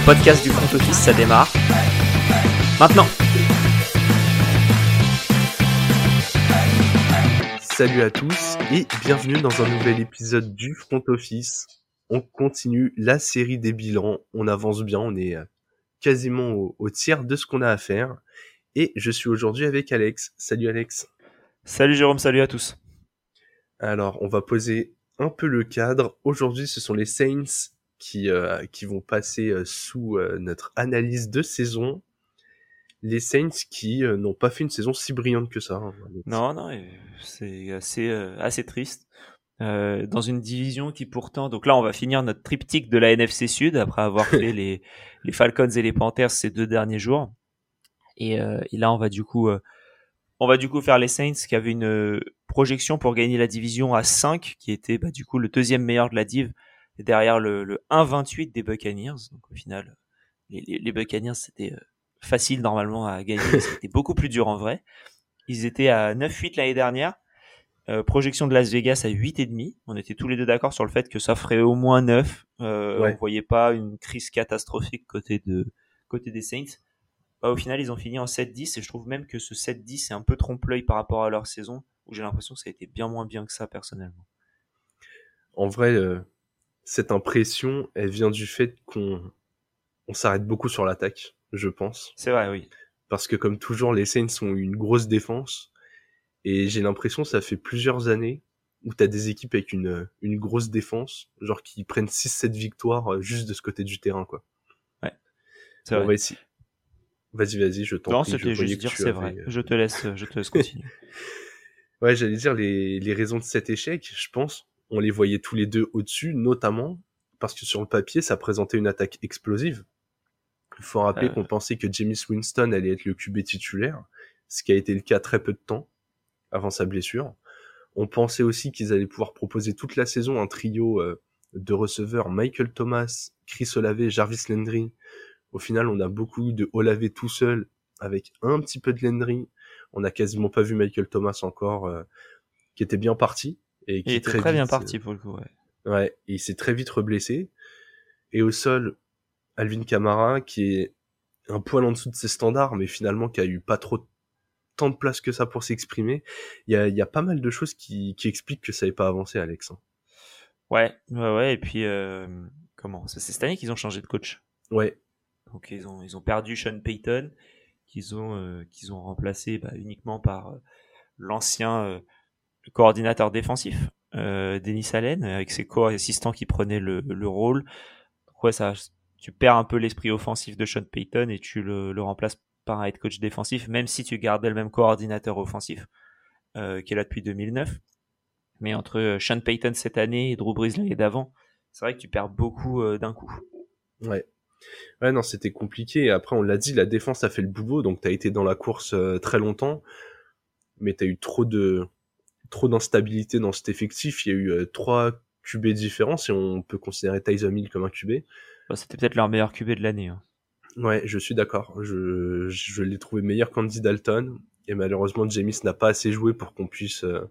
le podcast du front office, ça démarre. Maintenant Salut à tous et bienvenue dans un nouvel épisode du front office. On continue la série des bilans, on avance bien, on est euh, quasiment au, au tiers de ce qu'on a à faire. Et je suis aujourd'hui avec Alex. Salut Alex. Salut Jérôme, salut à tous. Alors, on va poser un peu le cadre. Aujourd'hui, ce sont les Saints qui, euh, qui vont passer euh, sous euh, notre analyse de saison. Les Saints qui n'ont pas fait une saison si brillante que ça. hein. Non, non, c'est assez, assez triste. Euh, dans une division qui pourtant, donc là on va finir notre triptyque de la NFC Sud après avoir fait les, les Falcons et les Panthers ces deux derniers jours. Et, euh, et là on va du coup, euh, on va du coup faire les Saints qui avaient une projection pour gagner la division à 5, qui était bah, du coup le deuxième meilleur de la div, derrière le, le 1-28 des Buccaneers. Donc au final, les, les, les Buccaneers c'était euh, facile normalement à gagner, c'était beaucoup plus dur en vrai. Ils étaient à 9-8 l'année dernière. Euh, projection de Las Vegas à 8,5. On était tous les deux d'accord sur le fait que ça ferait au moins 9. Euh, Ouais. On voyait pas une crise catastrophique côté de côté des Saints. Bah, au final, ils ont fini en 7-10 et je trouve même que ce 7-10 est un peu trompe-l'œil par rapport à leur saison où j'ai l'impression que ça a été bien moins bien que ça personnellement. En vrai, euh, cette impression, elle vient du fait qu'on on s'arrête beaucoup sur l'attaque, je pense. C'est vrai, oui. Parce que comme toujours, les Saints ont une grosse défense. Et j'ai l'impression ça fait plusieurs années où t'as des équipes avec une, une grosse défense, genre qui prennent 6-7 victoires euh, juste de ce côté du terrain, quoi. C'est On vrai. va. Vas-y, vas-y, je t'en Non, c'était juste dire c'est vrai. euh, Je te laisse, je te laisse continuer. Ouais, j'allais dire les, les raisons de cet échec, je pense, on les voyait tous les deux au-dessus, notamment parce que sur le papier, ça présentait une attaque explosive. Il faut rappeler Euh. qu'on pensait que James Winston allait être le QB titulaire, ce qui a été le cas très peu de temps avant sa blessure. On pensait aussi qu'ils allaient pouvoir proposer toute la saison un trio euh, de receveurs Michael Thomas, Chris Olave, Jarvis Landry. Au final, on a beaucoup de Olave tout seul avec un petit peu de Landry. On n'a quasiment pas vu Michael Thomas encore, euh, qui était bien parti. Et qui Il était très vite, bien euh, parti pour le coup. Ouais. Ouais, et il s'est très vite reblessé. Et au sol, Alvin Kamara, qui est un poil en dessous de ses standards, mais finalement qui a eu pas trop tant de place que ça pour s'exprimer. Il y a, il y a pas mal de choses qui, qui expliquent que ça n'ait pas avancé, Alex. hein. Ouais, ouais, ouais. Et puis, euh, comment? C'est cette année qu'ils ont changé de coach. Ouais, Donc ils ont ils ont perdu Sean Payton, qu'ils ont euh, qu'ils ont remplacé bah, uniquement par euh, l'ancien euh, coordinateur défensif, euh, Denis Allen, avec ses co-assistants qui prenaient le, le rôle. Ouais, ça, tu perds un peu l'esprit offensif de Sean Payton et tu le, le remplaces par un head coach défensif, même si tu gardais le même coordinateur offensif euh, qui est là depuis 2009. Mais entre euh, Sean Payton cette année et Drew Brees l'année d'avant, c'est vrai que tu perds beaucoup euh, d'un coup. ouais. Ouais, non, c'était compliqué. Après, on l'a dit, la défense a fait le boulot, donc t'as été dans la course très longtemps, mais t'as eu trop de trop d'instabilité dans cet effectif. Il y a eu euh, trois QB différents, si on peut considérer Tyson Hill comme un QB. Bah, C'était peut-être leur meilleur QB de l'année. hein. Ouais, je suis d'accord. Je, je l'ai trouvé meilleur qu'Andy Dalton. Et malheureusement, James n'a pas assez joué pour qu'on puisse euh,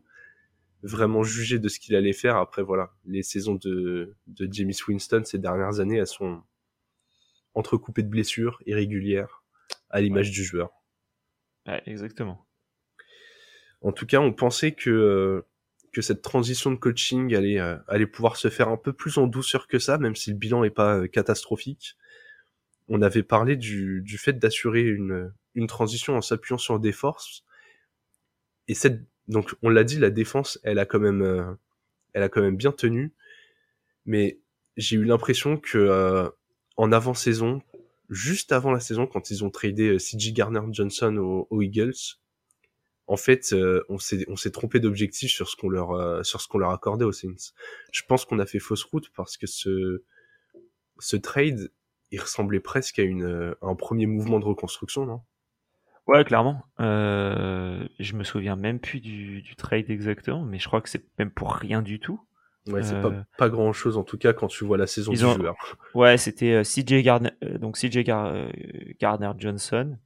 vraiment juger de ce qu'il allait faire. Après, voilà, les saisons de, de James Winston ces dernières années, elles sont entrecoupées de blessures irrégulières, à l'image du joueur. Ouais, exactement. En tout cas, on pensait que, euh, que cette transition de coaching allait, euh, allait pouvoir se faire un peu plus en douceur que ça, même si le bilan n'est pas euh, catastrophique. On avait parlé du, du fait d'assurer une, une transition en s'appuyant sur des forces. Et cette, donc, on l'a dit, la défense, elle a quand même, elle a quand même bien tenu. Mais j'ai eu l'impression que, en avant-saison, juste avant la saison, quand ils ont tradé CJ Garner Johnson aux Eagles, en fait, euh, on s'est on s'est trompé d'objectif sur ce qu'on leur euh, sur ce qu'on leur accordait aux Saints. Je pense qu'on a fait fausse route parce que ce ce trade, il ressemblait presque à une euh, à un premier mouvement de reconstruction, non? Ouais, clairement. Euh, je me souviens même plus du, du trade exactement, mais je crois que c'est même pour rien du tout. Ouais, c'est pas pas grand chose en tout cas quand tu vois la saison du ont- joueur. Ouais, c'était CJ Gardner, donc CJ Gar- Gardner Johnson.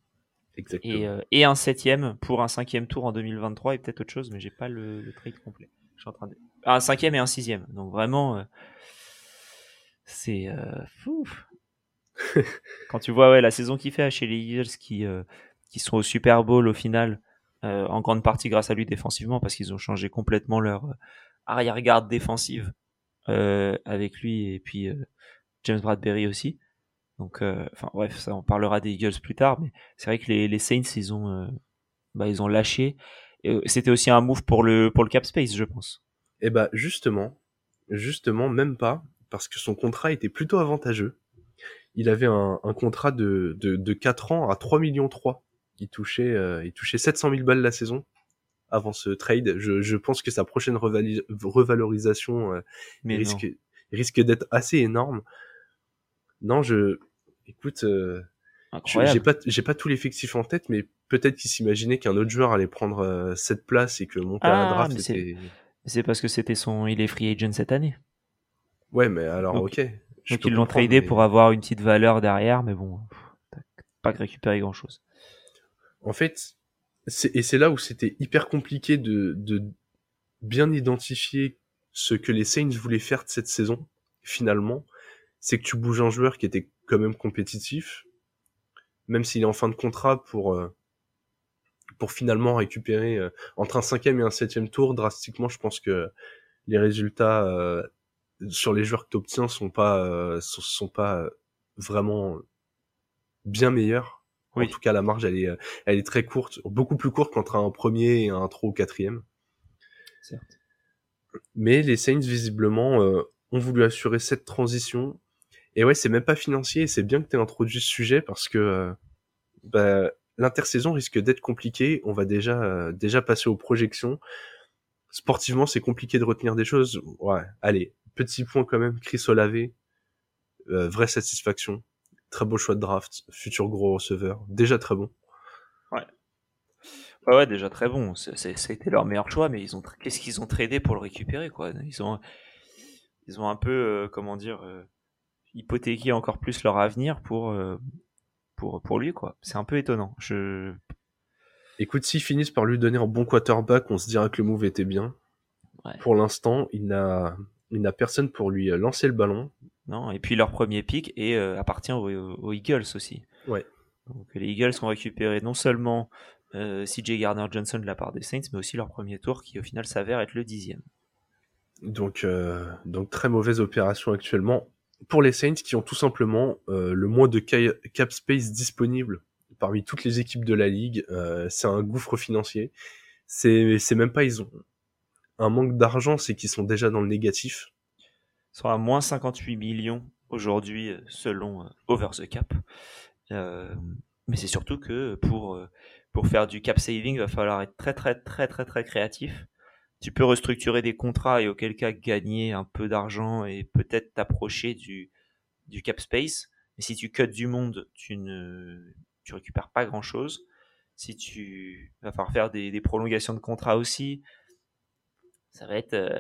Et, euh, et un septième pour un cinquième tour en 2023 et peut-être autre chose, mais j'ai pas le, le trade complet. Je suis en train de ah, un cinquième et un sixième. Donc vraiment, euh, c'est euh, fou. Quand tu vois ouais, la saison qu'il fait chez les Eagles qui, qui sont au Super Bowl au final, en grande partie grâce à lui défensivement, parce qu'ils ont changé complètement leur arrière-garde défensive avec lui et puis James Bradbury aussi. Donc, enfin bref, ça on parlera des Eagles plus tard, mais c'est vrai que les, les, Saints ils ont, bah, ils ont lâché. C'était aussi un move pour le pour le cap space, je pense. Eh bah justement, justement même pas, parce que son contrat était plutôt avantageux il avait un, contrat de, de, 4 ans à 3 millions 3. Il touchait, euh, il touchait 700 000 balles la saison avant ce trade. Je, pense que sa prochaine revalorisation euh, risque, risque d'être assez énorme. Non, je, écoute, euh, j'ai pas, j'ai pas tout l'effectif en tête, mais peut-être qu'il s'imaginait qu'un autre joueur allait prendre cette place et que monter à la ah, draft. C'est parce que c'était son, il est free agent cette année. Ouais, mais alors, ok. Donc ils l'ont tradé pour avoir une petite valeur derrière, mais bon, pas récupérer grand chose. En fait, et c'est là où c'était hyper compliqué de, de bien identifier ce que les Saints voulaient faire de cette saison, finalement, c'est que tu bouges un joueur qui était quand même compétitif, même s'il est en fin de contrat pour euh, pour finalement récupérer euh, entre un cinquième et un septième tour drastiquement. Je pense que les résultats euh, sur les joueurs que tu obtiens sont pas euh, sont, pas vraiment bien meilleurs. En tout cas, la marge elle est elle est très courte, beaucoup plus courte qu'entre un premier et un trois ou quatrième. Certes. Mais les Saints visiblement euh, ont voulu assurer cette transition. Et ouais, c'est même pas financier. C'est bien que tu aies introduit ce sujet parce que euh, bah, l'intersaison risque d'être compliquée. On va déjà déjà passer aux projections. Sportivement, c'est compliqué de retenir des choses. Ouais, allez, petit point quand même, Chris Olave, euh, vraie satisfaction. Très beau choix de draft, futur gros receveur, déjà très bon. Ouais. Ouais, ouais déjà très bon. C'était leur meilleur choix, mais ils ont qu'est-ce qu'ils ont tradé pour le récupérer quoi? Ils ont ils ont un peu euh, comment dire euh, hypothéqué encore plus leur avenir pour pour pour lui quoi. C'est un peu étonnant. Je Écoute, s'ils finissent par lui donner un bon quarterback, on se dira que le move était bien. Pour l'instant, il n'a il n'a personne pour lui euh, lancer le ballon. Non, et puis leur premier pick et euh, appartient aux, Eagles aussi. Ouais. Donc les Eagles ont récupéré non seulement euh, CJ Gardner Johnson de la part des Saints, mais aussi leur premier tour qui au final s'avère être le dixième. Donc, donc très mauvaise opération actuellement pour les Saints qui ont tout simplement le moins de cap space disponible parmi toutes les équipes de la ligue. c'est un gouffre financier. C'est même pas ils ont un manque d'argent, c'est qu'ils sont déjà dans le négatif. Ils sont à moins 58 millions aujourd'hui euh, selon euh, Over the Cap. Euh, mais c'est surtout que pour, pour faire du cap saving, il va falloir être très très très très très créatif. Tu peux restructurer des contrats et auquel cas gagner un peu d'argent et peut-être t'approcher du, du cap space. Mais si tu cuts du monde, tu ne tu récupères pas grand chose. Si tu vas faire des, prolongations de contrats aussi, ça va être euh,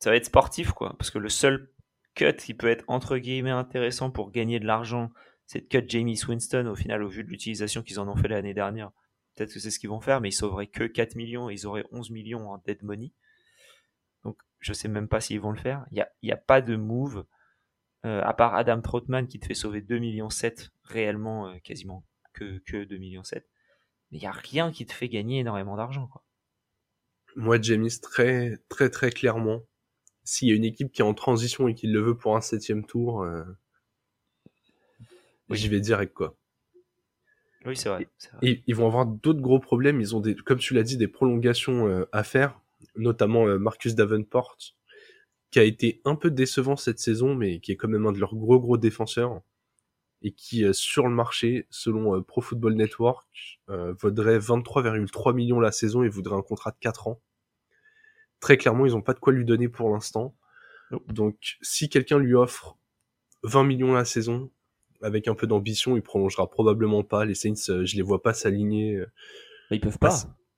ça va être sportif quoi parce que le seul cut qui peut être entre guillemets intéressant pour gagner de l'argent c'est de cut Jamie Winston au final au vu de l'utilisation qu'ils en ont fait l'année dernière peut-être que c'est ce qu'ils vont faire mais ils sauveraient que 4 millions et ils auraient 11 millions en dead money. Donc je sais même pas s'ils vont le faire. Il y a, a pas de move euh, à part Adam Troutman qui te fait sauver 2 millions 7 réellement euh, quasiment que, que 2 millions 7 mais il y a rien qui te fait gagner énormément d'argent quoi. Moi, James, très, très, très clairement, s'il y a une équipe qui est en transition et qui le veut pour un septième tour, euh, j'y vais direct, quoi. Oui, c'est vrai. ils vont avoir d'autres gros problèmes. Ils ont des, comme tu l'as dit, des prolongations euh, à faire, notamment euh, Marcus Davenport, qui a été un peu décevant cette saison, mais qui est quand même un de leurs gros gros défenseurs et qui sur le marché, selon Pro Football Network, vaudrait 23,3 millions la saison et voudrait un contrat de 4 ans. Très clairement, ils n'ont pas de quoi lui donner pour l'instant. Donc, si quelqu'un lui offre 20 millions la saison, avec un peu d'ambition, il prolongera probablement pas. Les Saints, je les vois pas s'aligner. Ils peuvent pas,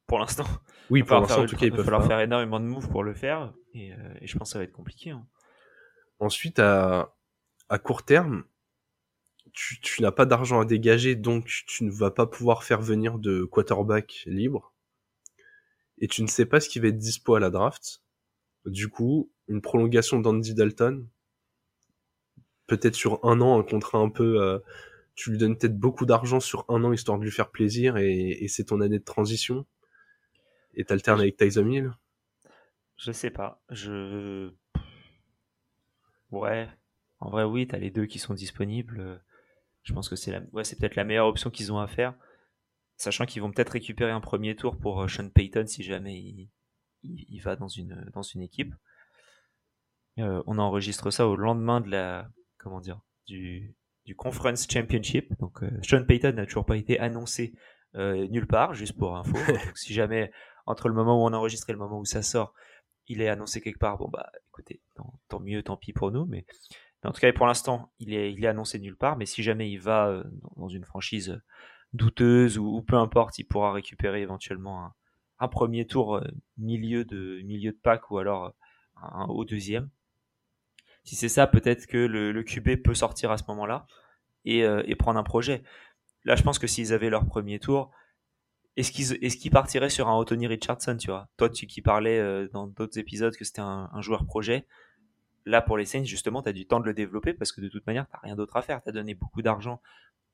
pour l'instant. Oui, pour l'instant, en tout cas, ils peuvent falloir faire énormément de moves pour le faire, et, je pense que ça va être compliqué. Hein. Ensuite, à, à court terme, tu, n'as pas d'argent à dégager, donc tu ne vas pas pouvoir faire venir de quarterback libre. Et tu ne sais pas ce qui va être dispo à la draft. Du coup, une prolongation d'Andy Dalton, peut-être sur un an un contrat un peu. Euh, tu lui donnes peut-être beaucoup d'argent sur un an histoire de lui faire plaisir et, et c'est ton année de transition. Et t'alternes avec Tyson Hill. Je sais pas. Je. Ouais. En vrai, oui, t'as les deux qui sont disponibles. Je pense que c'est la... ouais, c'est peut-être la meilleure option qu'ils ont à faire. Sachant qu'ils vont peut-être récupérer un premier tour pour euh, Sean Payton si jamais il, il, va dans une, dans une équipe. Euh, on enregistre ça au lendemain de la, comment dire, du, du Conference Championship. Donc, euh, Sean Payton n'a toujours pas été annoncé euh, nulle part, juste pour info. Donc, si jamais, entre le moment où on enregistre et le moment où ça sort, il est annoncé quelque part, bon, bah, écoutez, tant, mieux, tant pis pour nous. Mais, en tout cas, pour l'instant, il est, il est annoncé nulle part. Mais si jamais il va euh, dans une franchise douteuse ou, peu importe, il pourra récupérer éventuellement un, un premier tour milieu de milieu de pack ou alors un haut deuxième si c'est ça, peut-être que le, le, QB peut sortir à ce moment-là et, euh, et, prendre un projet. Là, je pense que s'ils avaient leur premier tour, est-ce qu'ils est partiraient sur un Anthony Richardson, tu vois? Toi, tu qui parlais euh, dans d'autres épisodes que c'était un, un, joueur projet. Là, pour les Saints, justement, tu as du temps de le développer parce que de toute manière, tu rien d'autre à faire. Tu as donné beaucoup d'argent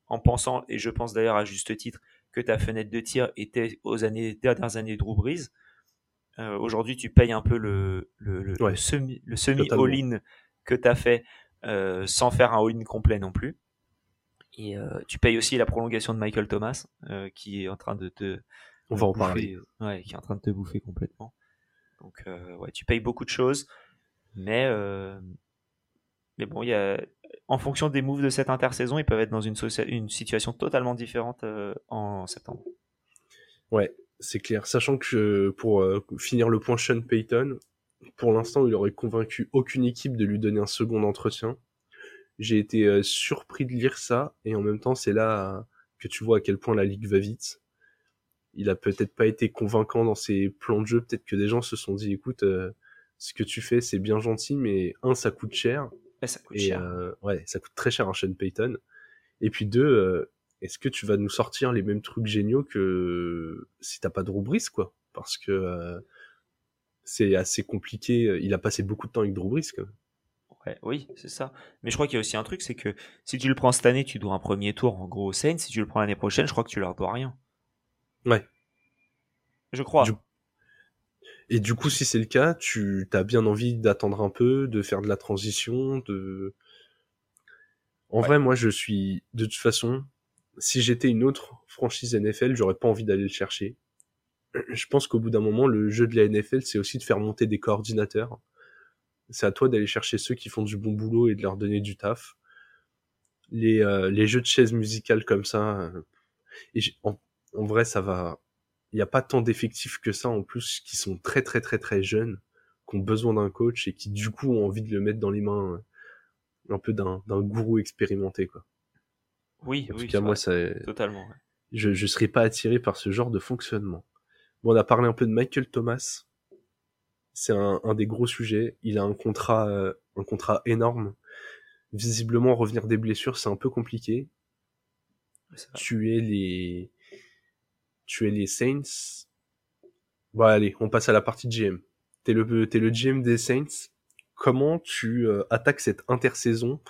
en pensant, et je pense d'ailleurs à juste titre, que ta fenêtre de tir était aux années, dernières années de Drew Brees. Euh, Aujourd'hui, tu payes un peu le, le, le, le semi, le semi all-in que tu as fait euh, sans faire un all-in complet non plus. Et euh, tu payes aussi la prolongation de Michael Thomas, euh, qui est en train de te. On va en parler. Ouais, qui est en train de te bouffer complètement. Donc, ouais, tu payes beaucoup de choses, mais mais bon, y a, en fonction des moves de cette intersaison, ils peuvent être dans une, une situation totalement différente en septembre. Ouais, c'est clair. Sachant que pour finir le point Sean Payton, pour l'instant, il aurait convaincu aucune équipe de lui donner un second entretien. J'ai été euh, surpris de lire ça, et en même temps, c'est là que tu vois à quel point la ligue va vite. Il a peut-être pas été convaincant dans ses plans de jeu. Peut-être que des gens se sont dit, écoute, euh, ce que tu fais, c'est bien gentil, mais un, ça coûte cher. ça coûte cher. Euh, ouais, ça coûte très cher un Sean Payton. Et puis deux, est-ce que tu vas nous sortir les mêmes trucs géniaux que si t'as pas de rubrique, quoi? Parce que c'est assez compliqué. Il a passé beaucoup de temps avec Drew Brees, Ouais, oui, c'est ça. Mais je crois qu'il y a aussi un truc, c'est que si tu le prends cette année, tu dois un premier tour en gros au Saints. Si tu le prends l'année prochaine, je crois que tu leur dois rien. Ouais. Je crois. Et du coup, si c'est le cas, tu as bien envie d'attendre un peu, de faire de la transition, de. En vrai, moi, je suis de toute façon, si j'étais une autre franchise NFL, j'aurais pas envie d'aller le chercher je pense qu'au bout d'un moment, le jeu de la NFL, c'est aussi de faire monter des coordinateurs. C'est à toi d'aller chercher ceux qui font du bon boulot et de leur donner du taf. Les, euh, les jeux de chaises musicales comme ça, euh, et en, vrai, ça va. Il n'y a pas tant d'effectifs que ça en plus qui sont très très très très jeunes, qui ont besoin d'un coach et qui du coup ont envie de le mettre dans les mains euh, un peu d'un gourou expérimenté quoi. Oui, en oui, tout cas, moi, ça, totalement. Je ne serais pas attiré par ce genre de fonctionnement. Bon, on a parlé un peu de Michael Thomas. C'est un, des gros sujets. Il a un contrat, euh, un contrat énorme. Visiblement, revenir des blessures, c'est un peu compliqué. Tu es les, tu es les Saints. Bon, allez, on passe à la partie GM. T'es le, t'es le GM des Saints. Comment tu euh, attaques cette intersaison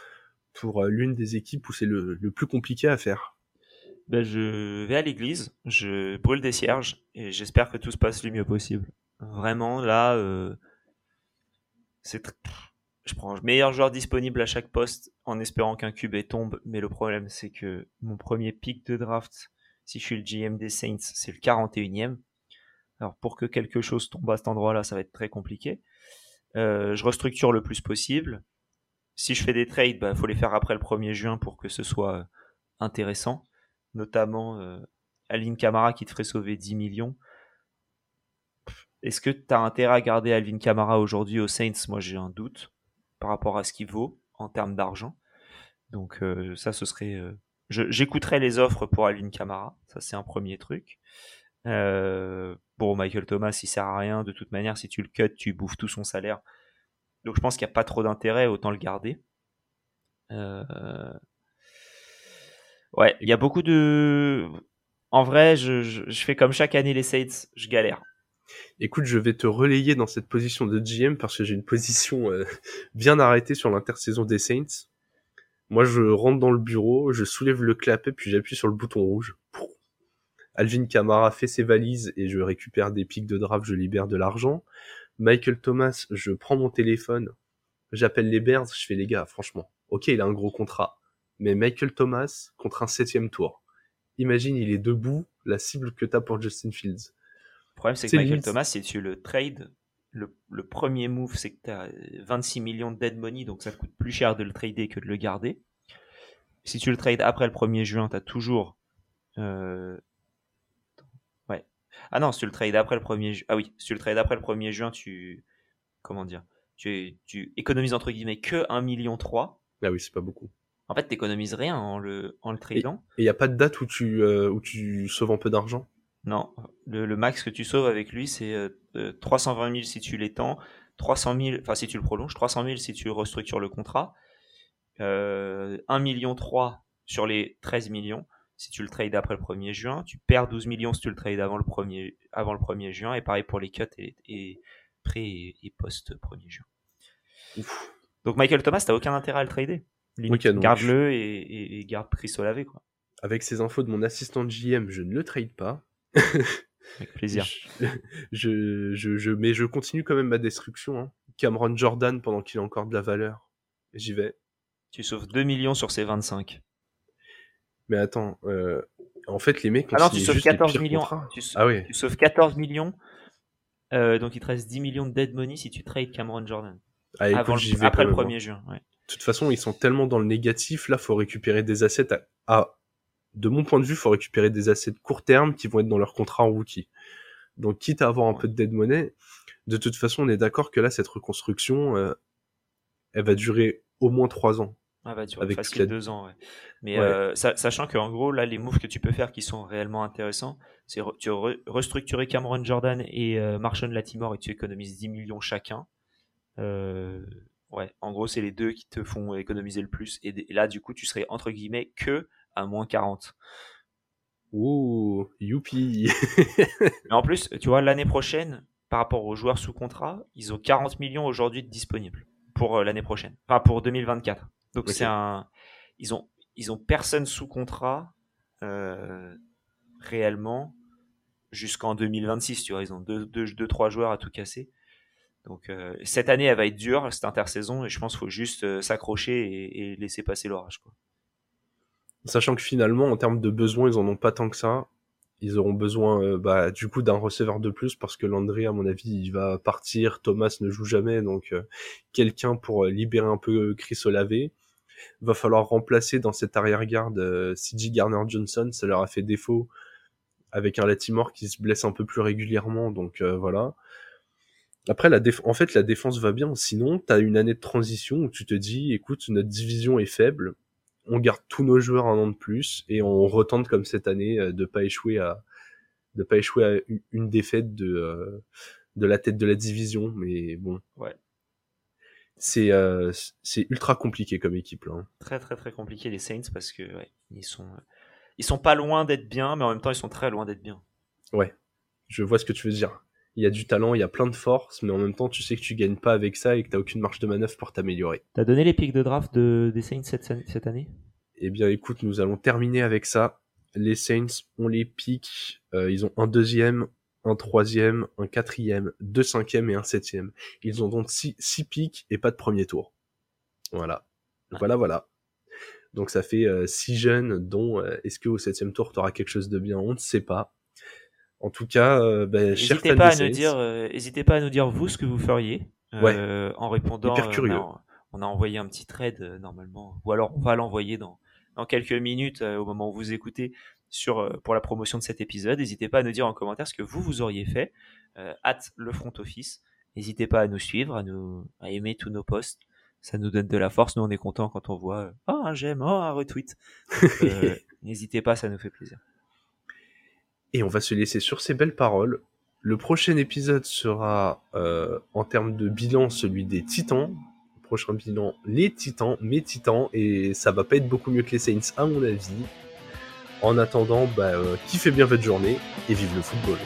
pour euh, l'une des équipes où c'est le, le plus compliqué à faire? Ben, je vais à l'église, je brûle des cierges et j'espère que tout se passe le mieux possible. Vraiment, là, euh, c'est je prends le meilleur joueur disponible à chaque poste en espérant qu'un QB tombe, mais le problème c'est que mon premier pick de draft, si je suis le GM des Saints, c'est le 41e. Alors pour que quelque chose tombe à cet endroit-là, ça va être très compliqué. Euh, je restructure le plus possible. Si je fais des trades, il ben, faut les faire après le 1er juin pour que ce soit intéressant notamment euh, Alvin Kamara qui te ferait sauver 10 millions. Est-ce que tu as intérêt à garder Alvin Kamara aujourd'hui aux Saints? Moi, j'ai un doute par rapport à ce qu'il vaut en termes d'argent. Donc, euh, ça, ce serait. Euh, j'écouterai les offres pour Alvin Kamara. Ça, c'est un premier truc. bon, Michael Thomas, il sert à rien. De toute manière, si tu le cut, tu bouffes tout son salaire. Donc, je pense qu'il n'y a pas trop d'intérêt, autant le garder. Ouais, il y a beaucoup de. En vrai, je, je, je, fais comme chaque année les Saints, je galère. Écoute, je vais te relayer dans cette position de GM parce que j'ai une position euh, bien arrêtée sur l'intersaison des Saints. Moi, je rentre dans le bureau, je soulève le clapet, puis j'appuie sur le bouton rouge. Alvin Kamara fait ses valises et je récupère des pics de draft, je libère de l'argent. Michael Thomas, je prends mon téléphone, j'appelle les Bears, je fais les gars, franchement, ok, il a un gros contrat, mais Michael Thomas contre un septième tour. Imagine, il est debout, la cible que t'as pour Justin Fields. Le problème, c'est que Michael Thomas, si tu le trade, le, premier move, c'est que tu as 26 millions de dead money, donc ça coûte plus cher de le trader que de le garder. Si tu le trades après le 1er juin, tu as toujours. Euh, ouais. Ah non, si tu le trades après le 1er juin. Ah oui, si tu le trades après le 1er juin, tu. Comment dire tu, tu économises entre guillemets que 1,3 million. Ah oui, c'est pas beaucoup. En fait, tu n'économises rien en le, en le tradant. Et il n'y a pas de date où tu, euh, où tu sauves un peu d'argent? Non. Le, max que tu sauves avec lui, c'est 320 euh, 000 si tu l'étends, 300 000, enfin si tu le prolonges, 300 000 si tu restructures le contrat, euh, 1 million 3 sur les 13 millions si tu le trades après le 1er juin, tu perds 12 millions si tu le trades avant le 1er, avant le 1er juin, et pareil pour les cuts et, et pré et, post 1er juin. Donc Michael Thomas, t'as aucun intérêt à le trader. Garde-le et, garde Chris Olave, quoi. Avec ces infos de mon assistant de JM, je ne le trade pas. Avec plaisir. je, je, je, mais je continue quand même ma destruction. Hein. Cameron Jordan pendant qu'il a encore de la valeur. J'y vais. Tu sauves 2 millions sur ces 25. Mais attends, euh, en fait, les mecs. Non, tu sauves 14 millions. Tu, ah oui. tu sauves 14 millions. Euh, donc il te reste 10 millions de dead money si tu trades Cameron Jordan. Ah, Avant après le 1er juin. Ouais. De toute façon, ils sont tellement dans le négatif. Là, faut récupérer des assets à, de mon point de vue, faut récupérer des assets de court terme qui vont être dans leur contrat en rookie. Donc, quitte à avoir un peu de dead money, de toute façon, on est d'accord que là, cette reconstruction, euh, elle va durer au moins 3 ans. Elle va durer avec facile 2 ans, ouais. Mais euh, sachant qu'en gros, là, les moves que tu peux faire qui sont réellement intéressants, c'est tu restructurer Cameron Jordan et euh, Marshall Latimore et tu économises 10 millions chacun. Euh, ouais, en gros, c'est les deux qui te font économiser le plus. Et, là, du coup, tu serais entre guillemets que à moins 40. Ouh, youpi Mais en plus, tu vois, l'année prochaine, par rapport aux joueurs sous contrat, ils ont 40 millions aujourd'hui disponibles pour euh, l'année prochaine. Enfin, pour 2024. Donc, c'est un. Ils ont, ils ont personne sous contrat euh, réellement jusqu'en 2026. Tu vois, ils ont deux, deux, deux, trois joueurs à tout casser. Donc euh, cette année, elle va être dure, cette intersaison, et je pense qu'il faut juste euh, s'accrocher et, laisser passer l'orage. Sachant que finalement, en termes de besoins, ils en ont pas tant que ça. Ils auront besoin euh, bah, du coup d'un receveur de plus parce que Landry, à mon avis, il va partir. Thomas ne joue jamais, donc quelqu'un pour libérer un peu Chris Olave. Va falloir remplacer dans cette arrière-garde CJ Garner Johnson, ça leur a fait défaut avec un Latimore qui se blesse un peu plus régulièrement, donc voilà. Après, la en fait, la défense va bien. Sinon, tu as une année de transition où tu te dis, écoute, notre division est faible, on garde tous nos joueurs un an de plus et on retente comme cette année euh, de pas échouer à de pas échouer à une défaite de euh, de la tête de la division. Mais bon, ouais. c'est euh, c'est ultra compliqué comme équipe là. Hein. Très très très compliqué les Saints parce que ouais, ils sont ils sont pas loin d'être bien, mais en même temps ils sont très loin d'être bien. Ouais, je vois ce que tu veux dire il y a du talent, il y a plein de force, mais en même temps, tu sais que tu gagnes pas avec ça et que tu aucune marge de manœuvre pour t'améliorer. T'as donné les pics de draft de, des Saints cette, année? Eh bien, écoute, nous allons terminer avec ça. Les Saints ont les pics. Euh, ils ont un deuxième, un troisième, un quatrième, deux cinquièmes et un septième. Ils ont donc six, six pics et pas de premier tour. Voilà. Voilà, voilà. Donc ça fait euh, six jeunes, dont euh, est-ce que au septième tour, tu auras quelque chose de bien? On ne sait pas. En tout cas, euh, ben, n'hésitez pas à nous dire, euh, n'hésitez pas à nous dire vous ce que vous feriez euh, en répondant. Hyper curieux. On a, envoyé un petit thread normalement, ou alors on va l'envoyer dans dans quelques minutes au moment où vous écoutez sur pour la promotion de cet épisode. N'hésitez pas à nous dire en commentaire ce que vous vous auriez fait. at le front office. N'hésitez pas à nous suivre, à nous à aimer tous nos posts. Ça nous donne de la force. Nous on est content quand on voit oh un j'aime, oh un retweet. N'hésitez pas, ça nous fait plaisir. Et on va se laisser sur ces belles paroles. Le prochain épisode sera euh, en termes de bilan celui des Titans. Le prochain bilan les Titans, mes Titans, et ça va pas être beaucoup mieux que les Saints à mon avis. En attendant, bah, euh, kiffez bien votre journée et vive le football.